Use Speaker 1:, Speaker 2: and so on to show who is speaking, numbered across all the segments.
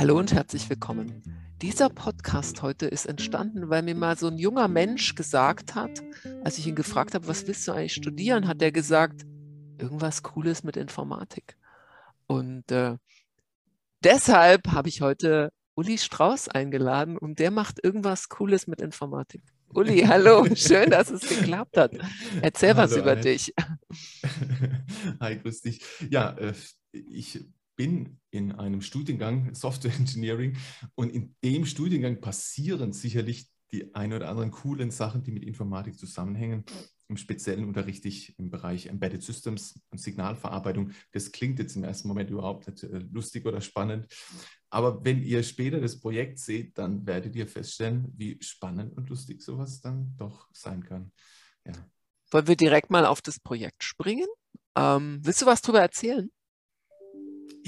Speaker 1: Hallo und herzlich willkommen. Dieser Podcast heute ist entstanden, weil mir mal so ein junger Mensch gesagt hat, als ich ihn gefragt habe, was willst du eigentlich studieren, hat er gesagt, irgendwas Cooles mit Informatik. Und äh, deshalb habe ich heute Uli Strauß eingeladen und der macht irgendwas Cooles mit Informatik. Uli, hallo, schön, dass es geklappt hat. Erzähl hallo, was über Annette. dich.
Speaker 2: Hi, grüß dich. Ja, äh, ich bin in einem Studiengang Software Engineering und in dem Studiengang passieren sicherlich die ein oder anderen coolen Sachen, die mit Informatik zusammenhängen. Im Speziellen unterrichte ich im Bereich Embedded Systems und Signalverarbeitung. Das klingt jetzt im ersten Moment überhaupt nicht äh, lustig oder spannend. Aber wenn ihr später das Projekt seht, dann werdet ihr feststellen, wie spannend und lustig sowas dann doch sein kann.
Speaker 1: Ja. Wollen wir direkt mal auf das Projekt springen? Ähm, willst du was darüber erzählen?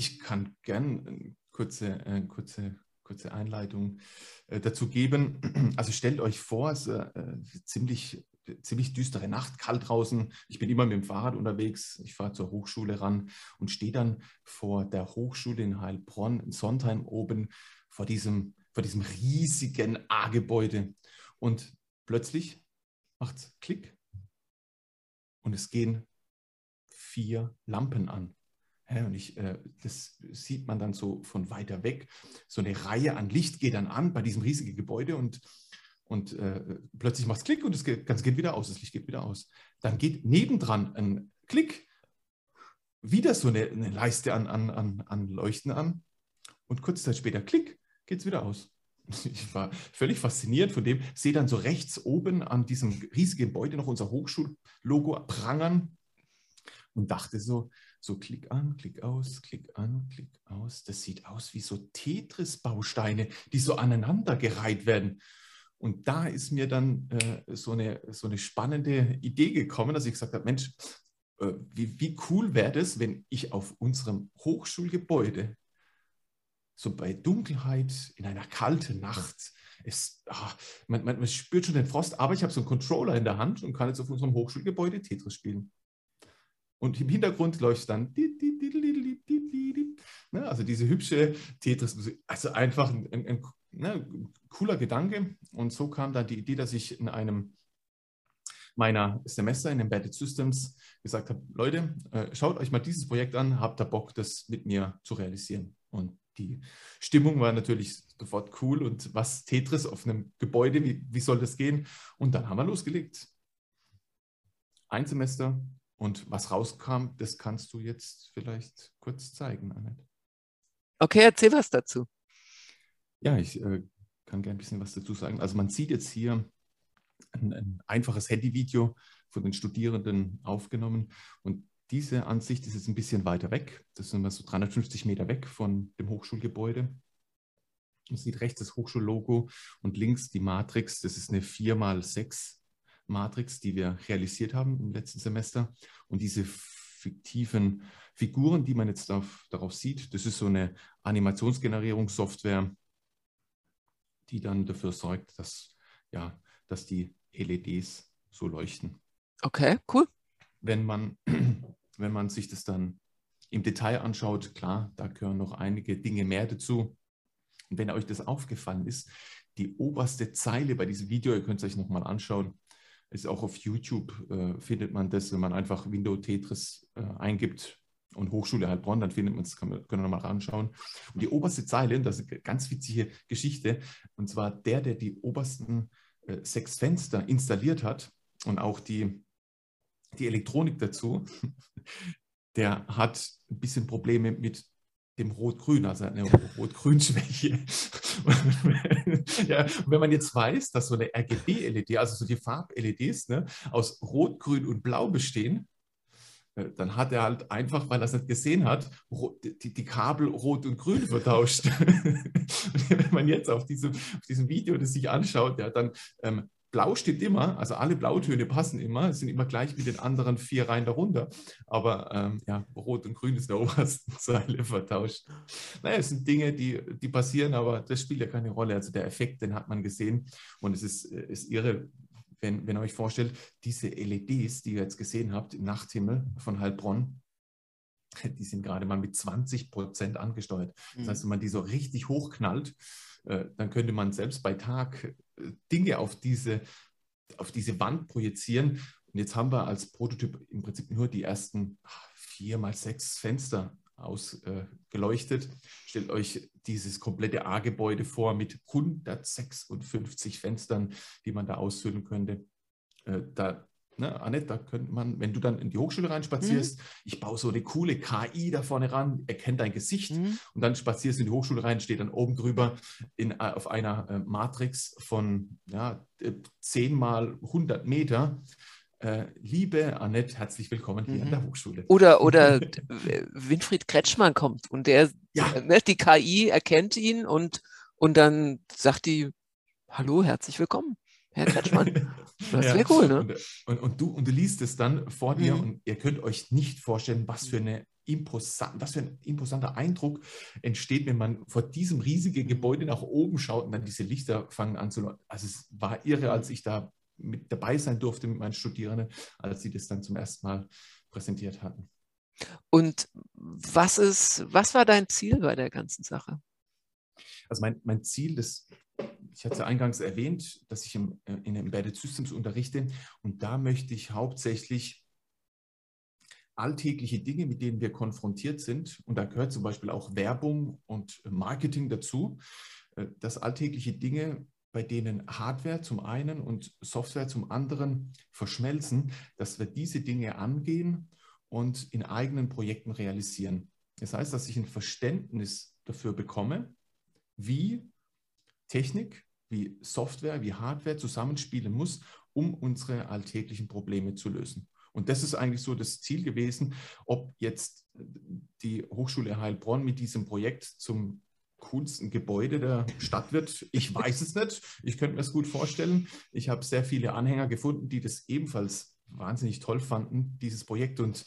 Speaker 2: Ich kann gern eine kurze, äh, kurze, kurze Einleitung äh, dazu geben. Also stellt euch vor, es ist äh, ziemlich ziemlich düstere Nacht, kalt draußen. Ich bin immer mit dem Fahrrad unterwegs. Ich fahre zur Hochschule ran und stehe dann vor der Hochschule in Heilbronn, in Sondheim oben, vor diesem, vor diesem riesigen A-Gebäude. Und plötzlich macht es Klick und es gehen vier Lampen an. Und ich, äh, das sieht man dann so von weiter weg. So eine Reihe an Licht geht dann an bei diesem riesigen Gebäude und und äh, plötzlich macht es Klick und das Ganze geht wieder aus, das Licht geht wieder aus. Dann geht nebendran ein Klick, wieder so eine, eine Leiste an, an, an, an Leuchten an und kurze Zeit später Klick, geht es wieder aus. Ich war völlig fasziniert von dem, sehe dann so rechts oben an diesem riesigen Gebäude noch unser Hochschullogo prangern und dachte so, so Klick an, Klick aus, Klick an, Klick aus. Das sieht aus wie so Tetris-Bausteine, die so aneinandergereiht werden. Und da ist mir dann äh, so, eine, so eine spannende Idee gekommen, dass ich gesagt habe, Mensch, äh, wie, wie cool wäre das, wenn ich auf unserem Hochschulgebäude so bei Dunkelheit in einer kalten Nacht, es, ach, man, man, man, spürt schon den Frost, aber ich habe so einen Controller in der Hand und kann jetzt auf unserem Hochschulgebäude Tetris spielen. Und im Hintergrund läuft dann, also diese hübsche Tetris-Musik, also einfach ein, ein, ein ne, cooler Gedanke. Und so kam dann die Idee, dass ich in einem meiner Semester in Embedded Systems gesagt habe, Leute, äh, schaut euch mal dieses Projekt an, habt ihr Bock, das mit mir zu realisieren. Und die Stimmung war natürlich sofort cool und was Tetris auf einem Gebäude, wie, wie soll das gehen? Und dann haben wir losgelegt. Ein Semester und was rauskam, das kannst du jetzt vielleicht kurz zeigen, Annette.
Speaker 1: Okay, erzähl was dazu.
Speaker 2: Ja, ich äh, kann gerne ein bisschen was dazu sagen. Also man sieht jetzt hier ein, ein einfaches Handyvideo von den Studierenden aufgenommen und diese Ansicht ist jetzt ein bisschen weiter weg. Das sind wir so 350 Meter weg von dem Hochschulgebäude. Man sieht rechts das Hochschullogo und links die Matrix. Das ist eine 4x6 Matrix, die wir realisiert haben im letzten Semester. Und diese fiktiven Figuren, die man jetzt auf, darauf sieht, das ist so eine Animationsgenerierungssoftware, die dann dafür sorgt, dass, ja, dass die LEDs so leuchten.
Speaker 1: Okay, cool.
Speaker 2: Wenn man, wenn man sich das dann im Detail anschaut, klar, da gehören noch einige Dinge mehr dazu. Und wenn euch das aufgefallen ist, die oberste Zeile bei diesem Video, ihr könnt es euch nochmal anschauen, ist auch auf YouTube, äh, findet man das, wenn man einfach Window Tetris äh, eingibt, und Hochschule Heilbronn, dann findet man es, können wir nochmal anschauen. Und die oberste Zeile, das ist eine ganz witzige Geschichte, und zwar der, der die obersten äh, sechs Fenster installiert hat und auch die, die Elektronik dazu, der hat ein bisschen Probleme mit dem Rot-Grün, also eine Rot-Grün-Schwäche. ja, wenn man jetzt weiß, dass so eine RGB-LED, also so die Farb-LEDs, ne, aus Rot, Grün und Blau bestehen, äh, dann hat er halt einfach, weil er es nicht gesehen hat, die, die Kabel rot und grün vertauscht. wenn man jetzt auf diesem, auf diesem Video das sich anschaut, ja, dann ähm, Blau steht immer, also alle Blautöne passen immer, sind immer gleich wie den anderen vier Reihen darunter. Aber ähm, ja, Rot und Grün ist in der obersten Zeile vertauscht. Naja, es sind Dinge, die, die passieren, aber das spielt ja keine Rolle. Also der Effekt, den hat man gesehen und es ist, äh, ist irre, wenn, wenn ihr euch vorstellt, diese LEDs, die ihr jetzt gesehen habt im Nachthimmel von Heilbronn, die sind gerade mal mit 20 Prozent angesteuert. Das heißt, wenn man die so richtig hochknallt, dann könnte man selbst bei Tag äh, Dinge auf diese, auf diese Wand projizieren. Und jetzt haben wir als Prototyp im Prinzip nur die ersten vier mal sechs Fenster ausgeleuchtet. Äh, Stellt euch dieses komplette A-Gebäude vor mit 156 Fenstern, die man da ausfüllen könnte. Äh, da Ne, Annette, da könnte man, wenn du dann in die Hochschule reinspazierst, mhm. ich baue so eine coole KI da vorne ran, erkennt dein Gesicht mhm. und dann spazierst du in die Hochschule rein, steht dann oben drüber in, äh, auf einer äh, Matrix von ja, 10 mal 100 Meter. Äh, liebe Annette, herzlich willkommen hier mhm. an der Hochschule.
Speaker 1: Oder, oder Winfried Kretschmann kommt und der, ja. ne, die KI erkennt ihn und, und dann sagt die, hallo, herzlich willkommen. Herr Kretschmann. Das wäre ja. cool, ne?
Speaker 2: Und, und, und, du, und du liest es dann vor dir mhm. und ihr könnt euch nicht vorstellen, was für, eine imposant, was für ein imposanter Eindruck entsteht, wenn man vor diesem riesigen Gebäude nach oben schaut und dann diese Lichter fangen an zu. Also es war irre, als ich da mit dabei sein durfte mit meinen Studierenden, als sie das dann zum ersten Mal präsentiert hatten.
Speaker 1: Und was ist, was war dein Ziel bei der ganzen Sache?
Speaker 2: Also mein, mein Ziel, das ich hatte eingangs erwähnt, dass ich im, in Embedded Systems unterrichte und da möchte ich hauptsächlich alltägliche Dinge, mit denen wir konfrontiert sind, und da gehört zum Beispiel auch Werbung und Marketing dazu, äh, dass alltägliche Dinge, bei denen Hardware zum einen und Software zum anderen verschmelzen, dass wir diese Dinge angehen und in eigenen Projekten realisieren. Das heißt, dass ich ein Verständnis dafür bekomme, wie Technik, wie Software, wie Hardware zusammenspielen muss, um unsere alltäglichen Probleme zu lösen. Und das ist eigentlich so das Ziel gewesen, ob jetzt die Hochschule Heilbronn mit diesem Projekt zum coolsten Gebäude der Stadt wird. Ich weiß es nicht. Ich könnte mir es gut vorstellen. Ich habe sehr viele Anhänger gefunden, die das ebenfalls wahnsinnig toll fanden, dieses Projekt. Und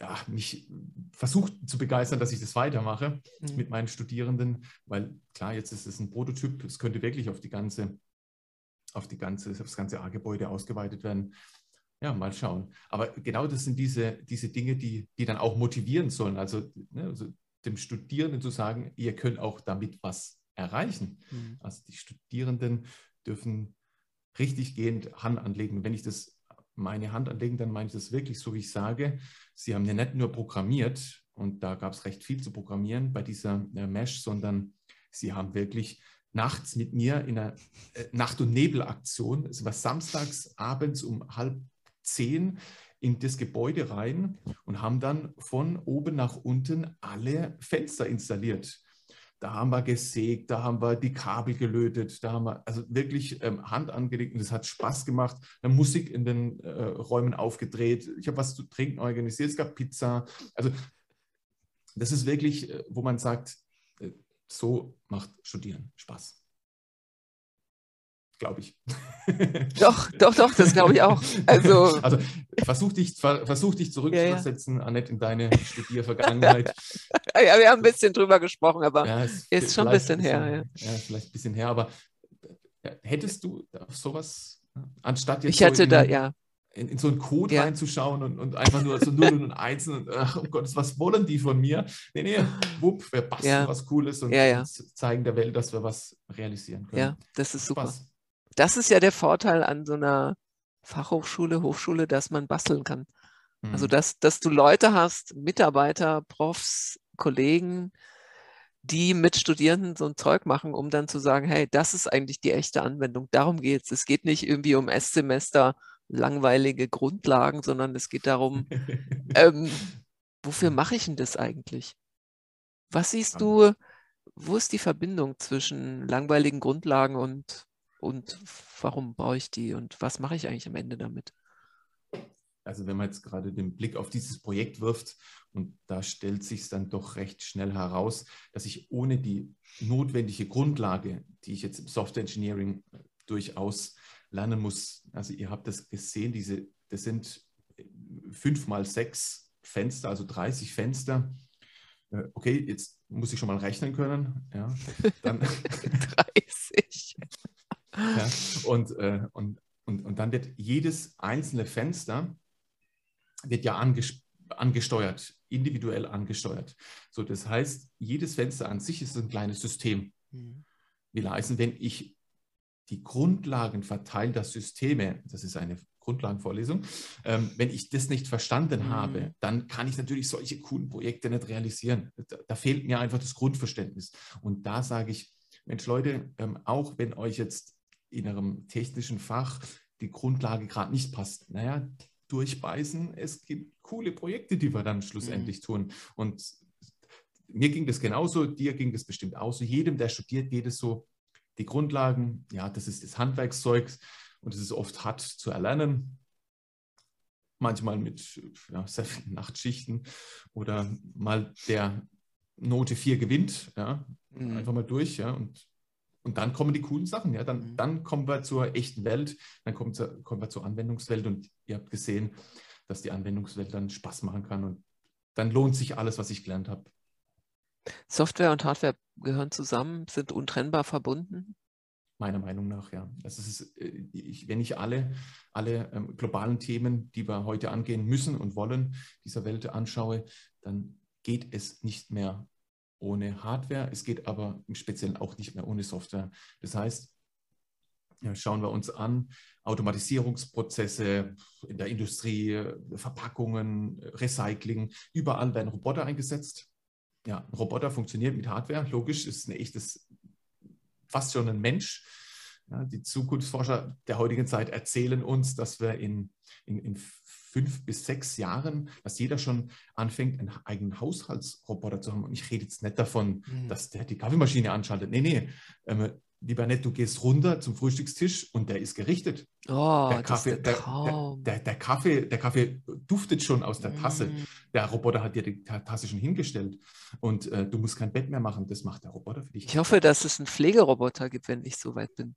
Speaker 2: ja, mich versucht zu begeistern, dass ich das weitermache mhm. mit meinen Studierenden, weil klar, jetzt ist es ein Prototyp, es könnte wirklich auf die ganze, auf die ganze, auf das ganze A-Gebäude ausgeweitet werden. Ja, mal schauen. Aber genau das sind diese, diese Dinge, die, die dann auch motivieren sollen. Also, ne, also dem Studierenden zu sagen, ihr könnt auch damit was erreichen. Mhm. Also die Studierenden dürfen richtig gehend Hand anlegen. Wenn ich das meine Hand anlegen, dann meine ich das wirklich so, wie ich sage. Sie haben ja nicht nur programmiert und da gab es recht viel zu programmieren bei dieser äh, Mesh, sondern sie haben wirklich nachts mit mir in einer äh, Nacht- und Nebelaktion, es war samstags abends um halb zehn, in das Gebäude rein und haben dann von oben nach unten alle Fenster installiert. Da haben wir gesägt, da haben wir die Kabel gelötet, da haben wir also wirklich ähm, Hand angelegt und es hat Spaß gemacht. Dann Musik in den äh, Räumen aufgedreht. Ich habe was zu trinken organisiert, es gab Pizza. Also das ist wirklich, äh, wo man sagt, äh, so macht Studieren Spaß glaube ich.
Speaker 1: Doch, doch, doch, das glaube ich auch. Also,
Speaker 2: also versuch, dich, versuch dich zurückzusetzen, ja, ja. Annette, in deine Studiervergangenheit.
Speaker 1: ja, wir haben ein bisschen drüber gesprochen, aber ja, ist, ist schon ein bisschen, bisschen her.
Speaker 2: Ja. ja, vielleicht ein bisschen her, aber äh, hättest du sowas, anstatt
Speaker 1: jetzt. Ich hätte so in, da, ja.
Speaker 2: In, in, so einen Code ja. reinzuschauen und, und einfach nur so Nullen und Einsen und ach, oh Gott, was wollen die von mir? Nee, nee, wupp, wir basteln was Cooles und, und, zeigen der Welt, dass wir was realisieren können.
Speaker 1: Ja, das ist super. Spaß das ist ja der Vorteil an so einer Fachhochschule, Hochschule, dass man basteln kann. Also, mhm. Also, dass, dass du Leute hast, Mitarbeiter, Profs, Kollegen, die mit Studierenden so ein Zeug machen, um dann zu sagen, hey, das ist eigentlich die echte Anwendung. Darum geht es. Es geht nicht irgendwie um S-Semester langweilige Grundlagen, sondern es geht darum, ähm, wofür mache ich denn das eigentlich? Was siehst du, wo ist die Verbindung zwischen langweiligen Grundlagen und und warum brauche ich die und was mache ich eigentlich am Ende damit?
Speaker 2: Also wenn man jetzt gerade den Blick auf dieses Projekt wirft und da stellt sich dann doch recht schnell heraus, dass ich ohne die notwendige Grundlage, die ich jetzt im Software Engineering äh, durchaus lernen muss, also ihr habt das gesehen, diese, das sind fünf mal sechs Fenster, also 30 Fenster. Äh, okay, jetzt muss ich schon mal rechnen können. Ja, dann
Speaker 1: 30.
Speaker 2: Und, äh, und, und, und dann wird jedes einzelne Fenster wird ja anges angesteuert, individuell angesteuert. So, das heißt, jedes Fenster an sich ist ein kleines System. Mhm. Will heißen, wenn ich die Grundlagen verteilter Systeme, das ist eine Grundlagenvorlesung, ähm, wenn ich das nicht verstanden mhm. habe, dann kann ich natürlich solche coolen Projekte nicht realisieren. Da, da, fehlt mir einfach das Grundverständnis. Und da sage ich, Mensch Leute, ähm, auch wenn euch jetzt in eurem technischen Fach die Grundlage gerade nicht passt, naja, durchbeißen. Es gibt coole Projekte, die wir dann schlussendlich mhm. tun. Und mir ging das genauso, dir ging das bestimmt auch so. Jedem, der studiert, geht es so. Die Grundlagen, ja, das ist das Handwerkszeug und es ist oft hart zu erlernen. Manchmal mit ja, sehr vielen Nachtschichten oder mal der Note 4 gewinnt, ja, mhm. einfach mal durch, ja, und und dann kommen die coolen Sachen, ja. Dann, mhm. dann kommen wir zur echten Welt, dann kommen, zu, kommen wir zur Anwendungswelt und ihr habt gesehen, dass die Anwendungswelt dann Spaß machen kann und dann lohnt sich alles, was ich gelernt habe.
Speaker 1: Software und Hardware gehören zusammen, sind untrennbar verbunden?
Speaker 2: Meiner Meinung nach, ja. Das ist, äh, ich, wenn ich alle, alle ähm, globalen Themen, die wir heute angehen müssen und wollen, dieser Welt anschaue, dann geht es nicht mehr ohne Hardware. Es geht aber im Speziellen auch nicht mehr ohne Software. Das heißt, schauen wir uns an, Automatisierungsprozesse in der Industrie, Verpackungen, Recycling, überall werden Roboter eingesetzt. Ja, ein Roboter funktioniert mit Hardware, logisch, ist ein echtes, fast schon ein Mensch. Ja, die Zukunftsforscher der heutigen Zeit erzählen uns, dass wir in, in, in fünf bis sechs Jahren, dass jeder schon anfängt, einen eigenen Haushaltsroboter zu haben. Und ich rede jetzt nicht davon, mhm. dass der die Kaffeemaschine anschaltet. Nee, nee. Ähm, lieber nett, du gehst runter zum Frühstückstisch und der ist gerichtet.
Speaker 1: Oh,
Speaker 2: der, Kaffee, der, der, der, der, Kaffee, der Kaffee duftet schon aus der Tasse. Mm. Der Roboter hat dir die Tasse schon hingestellt und äh, du musst kein Bett mehr machen. Das macht der Roboter für dich.
Speaker 1: Ich hoffe, dass es einen Pflegeroboter gibt, wenn ich so weit bin.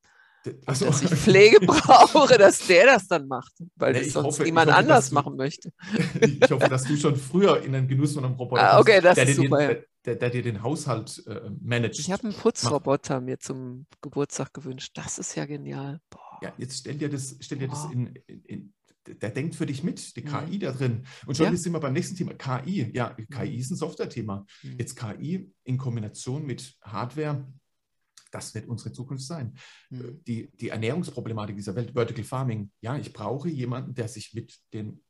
Speaker 1: Also, dass ich Pflege brauche, dass der das dann macht, weil nee, das sonst hoffe, niemand hoffe, anders du, machen möchte.
Speaker 2: ich hoffe, dass du schon früher in den Genuss von einem Roboter
Speaker 1: ah, okay, das
Speaker 2: der,
Speaker 1: ist super.
Speaker 2: Den, der, der, dir den Haushalt äh, managt.
Speaker 1: Ich habe einen Putzroboter mir zum Geburtstag gewünscht. Das ist ja genial.
Speaker 2: Boah. Ja, jetzt stell dir das, stell dir das in, in, in der denkt für dich mit, die KI mhm. da drin. Und schon ja. sind wir beim nächsten Thema, KI. Ja, KI ist ein Software-Thema. Mhm. Jetzt KI in Kombination mit Hardware das wird unsere Zukunft sein. Mhm. Die, die Ernährungsproblematik dieser Welt, Vertical Farming, ja, ich brauche jemanden, der sich mit den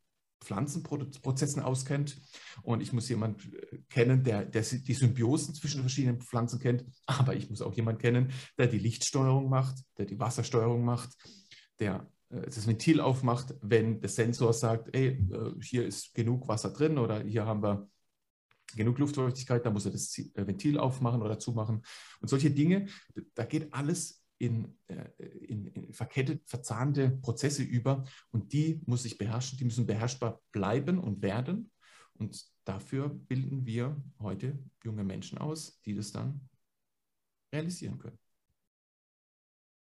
Speaker 2: Pflanzenprozessen auskennt und ich muss jemanden äh, kennen, der, der die Symbiosen zwischen verschiedenen Pflanzen kennt, aber ich muss auch jemanden kennen, der die Lichtsteuerung macht, der die Wassersteuerung macht, der äh, das Ventil aufmacht, wenn der Sensor sagt, ey, hier ist genug Wasser drin oder hier haben wir genug Luftfeuchtigkeit, da muss er das äh, Ventil aufmachen oder zumachen. Und solche Dinge, da geht alles in, äh, in, in verkettet, verzahnte Prozesse über und die muss ich beherrschen, die müssen beherrschbar bleiben und werden. Und dafür bilden wir heute junge Menschen aus, die das dann realisieren können.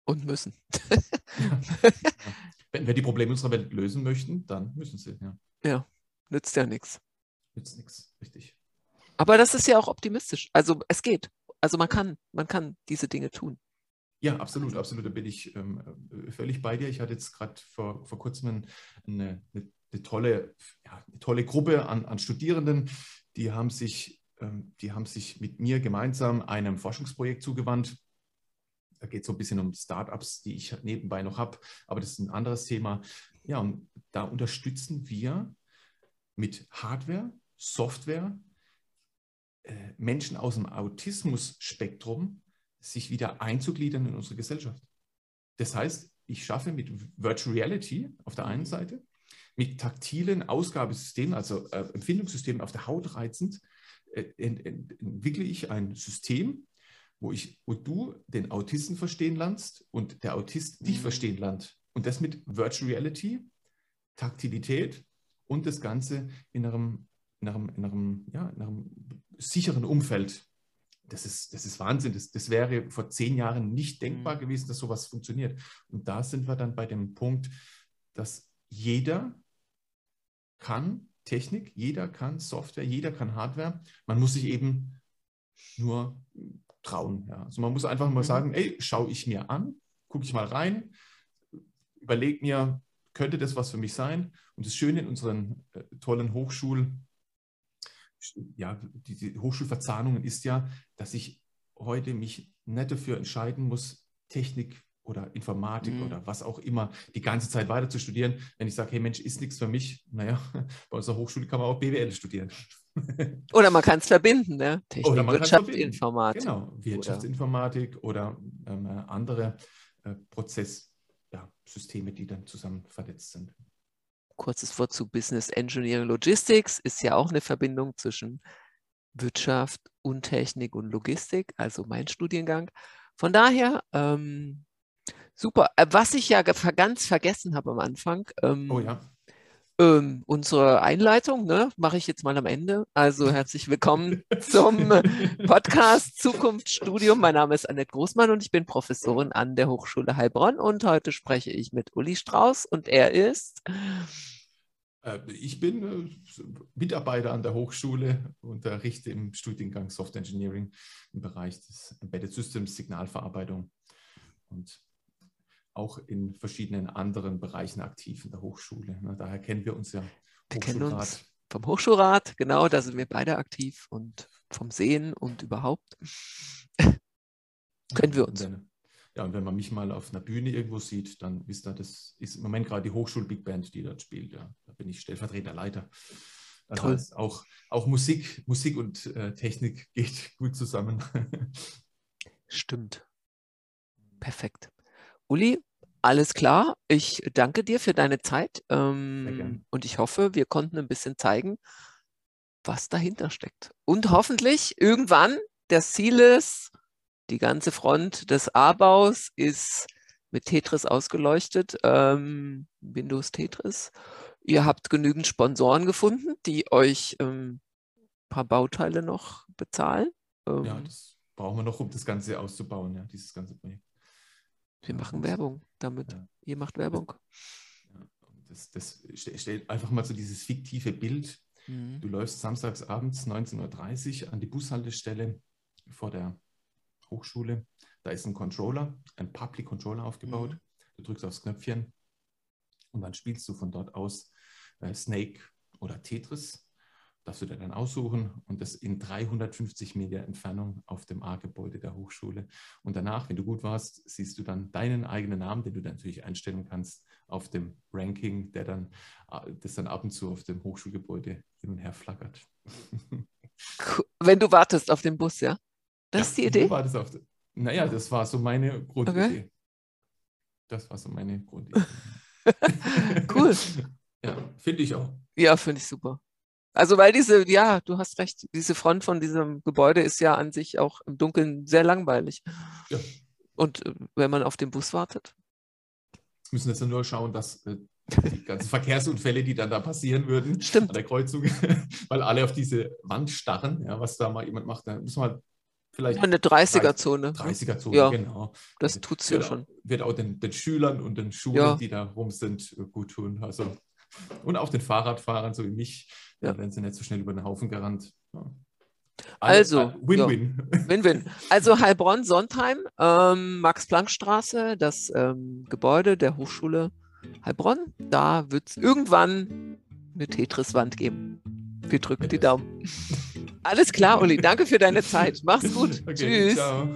Speaker 1: Und müssen.
Speaker 2: ja. Wenn wir die Probleme unserer Welt lösen möchten, dann müssen sie. Ja,
Speaker 1: ja nützt ja nichts.
Speaker 2: Nützt nichts, richtig.
Speaker 1: Aber das ist ja auch optimistisch. Also es geht. Also man kann, man kann diese Dinge tun.
Speaker 2: Ja, absolut, absolut. Da bin ich ähm, äh, völlig bei dir. Ich hatte jetzt gerade vor, vor kurzem eine, eine, eine, tolle, ja, eine tolle Gruppe an, an Studierenden, die haben, sich, ähm, die haben sich mit mir gemeinsam einem Forschungsprojekt zugewandt. Da geht es so ein bisschen um Startups, die ich nebenbei noch habe, aber das ist ein anderes Thema. Ja, und da unterstützen wir mit Hardware, Software Menschen aus dem Autismus-Spektrum sich wieder einzugliedern in unsere Gesellschaft. Das heißt, ich schaffe mit Virtual Reality auf der einen Seite, mit taktilen Ausgabesystemen, also äh, Empfindungssystemen auf der Haut reizend, äh, ent, ent, entwickle ich ein System, wo, ich, wo du den Autisten verstehen lernst und der Autist dich mhm. verstehen lernt. Und das mit Virtual Reality, Taktilität und das Ganze in einem, in einem, in einem, ja, in einem sicheren Umfeld. Das ist, das ist Wahnsinn. Das, das wäre vor zehn Jahren nicht denkbar mhm. gewesen, dass sowas funktioniert. Und da sind wir dann bei dem Punkt, dass jeder kann Technik, jeder kann Software, jeder kann Hardware. Man muss sich eben nur trauen. Ja. Also man muss einfach mal mhm. sagen, ey, schaue ich mir an, gucke ich mal rein, überlege mir, könnte das was für mich sein? Und das Schöne in unseren äh, tollen Hochschulen, ja, die Hochschulverzahnungen ist ja, dass ich heute mich nicht dafür entscheiden muss, Technik oder Informatik mhm. oder was auch immer die ganze Zeit weiter zu studieren. Wenn ich sage, hey Mensch, ist nichts für mich, naja, bei unserer Hochschule kann man auch BWL studieren.
Speaker 1: Oder man kann es verbinden, ne? Technik, oder Wirtschaftsinformatik.
Speaker 2: Genau, Wirtschaftsinformatik oder, oder ähm, andere äh, Prozesssysteme, ja, die dann zusammen vernetzt sind.
Speaker 1: Kurzes Wort zu Business Engineering Logistics ist ja auch eine Verbindung zwischen Wirtschaft und Technik und Logistik, also mein Studiengang. Von daher, ähm, super. Äh, was ich ja ganz vergessen habe am Anfang, ähm,
Speaker 2: oh ja.
Speaker 1: Ähm, unsere Einleitung ne, mache ich jetzt mal am Ende. Also herzlich willkommen zum Podcast Zukunftsstudium. Mein Name ist Annette Großmann und ich bin Professorin an der Hochschule Heilbronn und heute spreche ich mit Uli Strauß und er ist
Speaker 2: ich bin äh, Mitarbeiter an der Hochschule, unterrichte im Studiengang Software Engineering im Bereich des Embedded Systems, Signalverarbeitung und auch in verschiedenen anderen Bereichen aktiv in der Hochschule. Daher kennen wir uns ja.
Speaker 1: Wir kennen uns vom Hochschulrat, genau, da sind wir beide aktiv und vom Sehen und überhaupt können wir uns.
Speaker 2: Ja, und wenn man mich mal auf einer Bühne irgendwo sieht, dann wisst ihr, das ist im Moment gerade die Hochschul-Big Band, die dort spielt. Ja. Da bin ich stellvertretender Leiter. Das Toll. heißt, auch, auch Musik, Musik und äh, Technik geht gut zusammen.
Speaker 1: Stimmt. Perfekt. Uli, alles klar. Ich danke dir für deine Zeit ähm, und ich hoffe, wir konnten ein bisschen zeigen, was dahinter steckt. Und hoffentlich irgendwann, das Ziel ist, die ganze Front des A-Baus ist mit Tetris ausgeleuchtet, ähm, Windows Tetris. Ihr habt genügend Sponsoren gefunden, die euch ähm, ein paar Bauteile noch bezahlen.
Speaker 2: Ähm, ja, das brauchen wir noch, um das Ganze auszubauen, ja, dieses ganze Projekt.
Speaker 1: Wir machen Werbung damit. Ja. Ihr macht Werbung.
Speaker 2: Das, das stellt einfach mal so dieses fiktive Bild. Mhm. Du läufst samstags abends 19.30 Uhr an die Bushaltestelle vor der Hochschule. Da ist ein Controller, ein Public Controller aufgebaut. Mhm. Du drückst aufs Knöpfchen und dann spielst du von dort aus äh, Snake oder Tetris. Darfst du dir dann aussuchen und das in 350 Meter Entfernung auf dem A-Gebäude der Hochschule. Und danach, wenn du gut warst, siehst du dann deinen eigenen Namen, den du dann natürlich einstellen kannst, auf dem Ranking, der dann, äh, das dann ab und zu auf dem Hochschulgebäude hin und her flackert.
Speaker 1: Wenn du wartest auf den Bus, ja? Das ja, ist die Idee?
Speaker 2: War das auf, naja, das war so meine Grundidee. Okay. Das war so meine Grundidee.
Speaker 1: cool.
Speaker 2: ja, finde ich auch.
Speaker 1: Ja, finde ich super. Also weil diese, ja, du hast recht, diese Front von diesem Gebäude ist ja an sich auch im Dunkeln sehr langweilig. Ja. Und äh, wenn man auf den Bus wartet?
Speaker 2: Müssen jetzt nur schauen, dass äh, die ganzen Verkehrsunfälle, die dann da passieren würden
Speaker 1: Stimmt.
Speaker 2: an der Kreuzung, weil alle auf diese Wand starren, ja, was da mal jemand macht, da muss man vielleicht.
Speaker 1: Eine 30er-Zone.
Speaker 2: 30er-Zone,
Speaker 1: ja, genau. Das tut es ja schon.
Speaker 2: Wird auch den, den, Schülern und den Schulen, ja. die da rum sind, gut tun. Also, und auch den Fahrradfahrern, so wie mich, ja. werden sie nicht so schnell über den Haufen gerannt. Ja.
Speaker 1: Also, Win-Win. Win-Win. Also Heilbronn, Sontheim, ähm, Max-Planck-Straße, das ähm, Gebäude der Hochschule Heilbronn. Da wird es irgendwann eine Tetris-Wand geben. Wir drücken die Daumen. Alles klar, Uli. Danke für deine Zeit. Mach's gut. Okay, Tschüss. Ciao.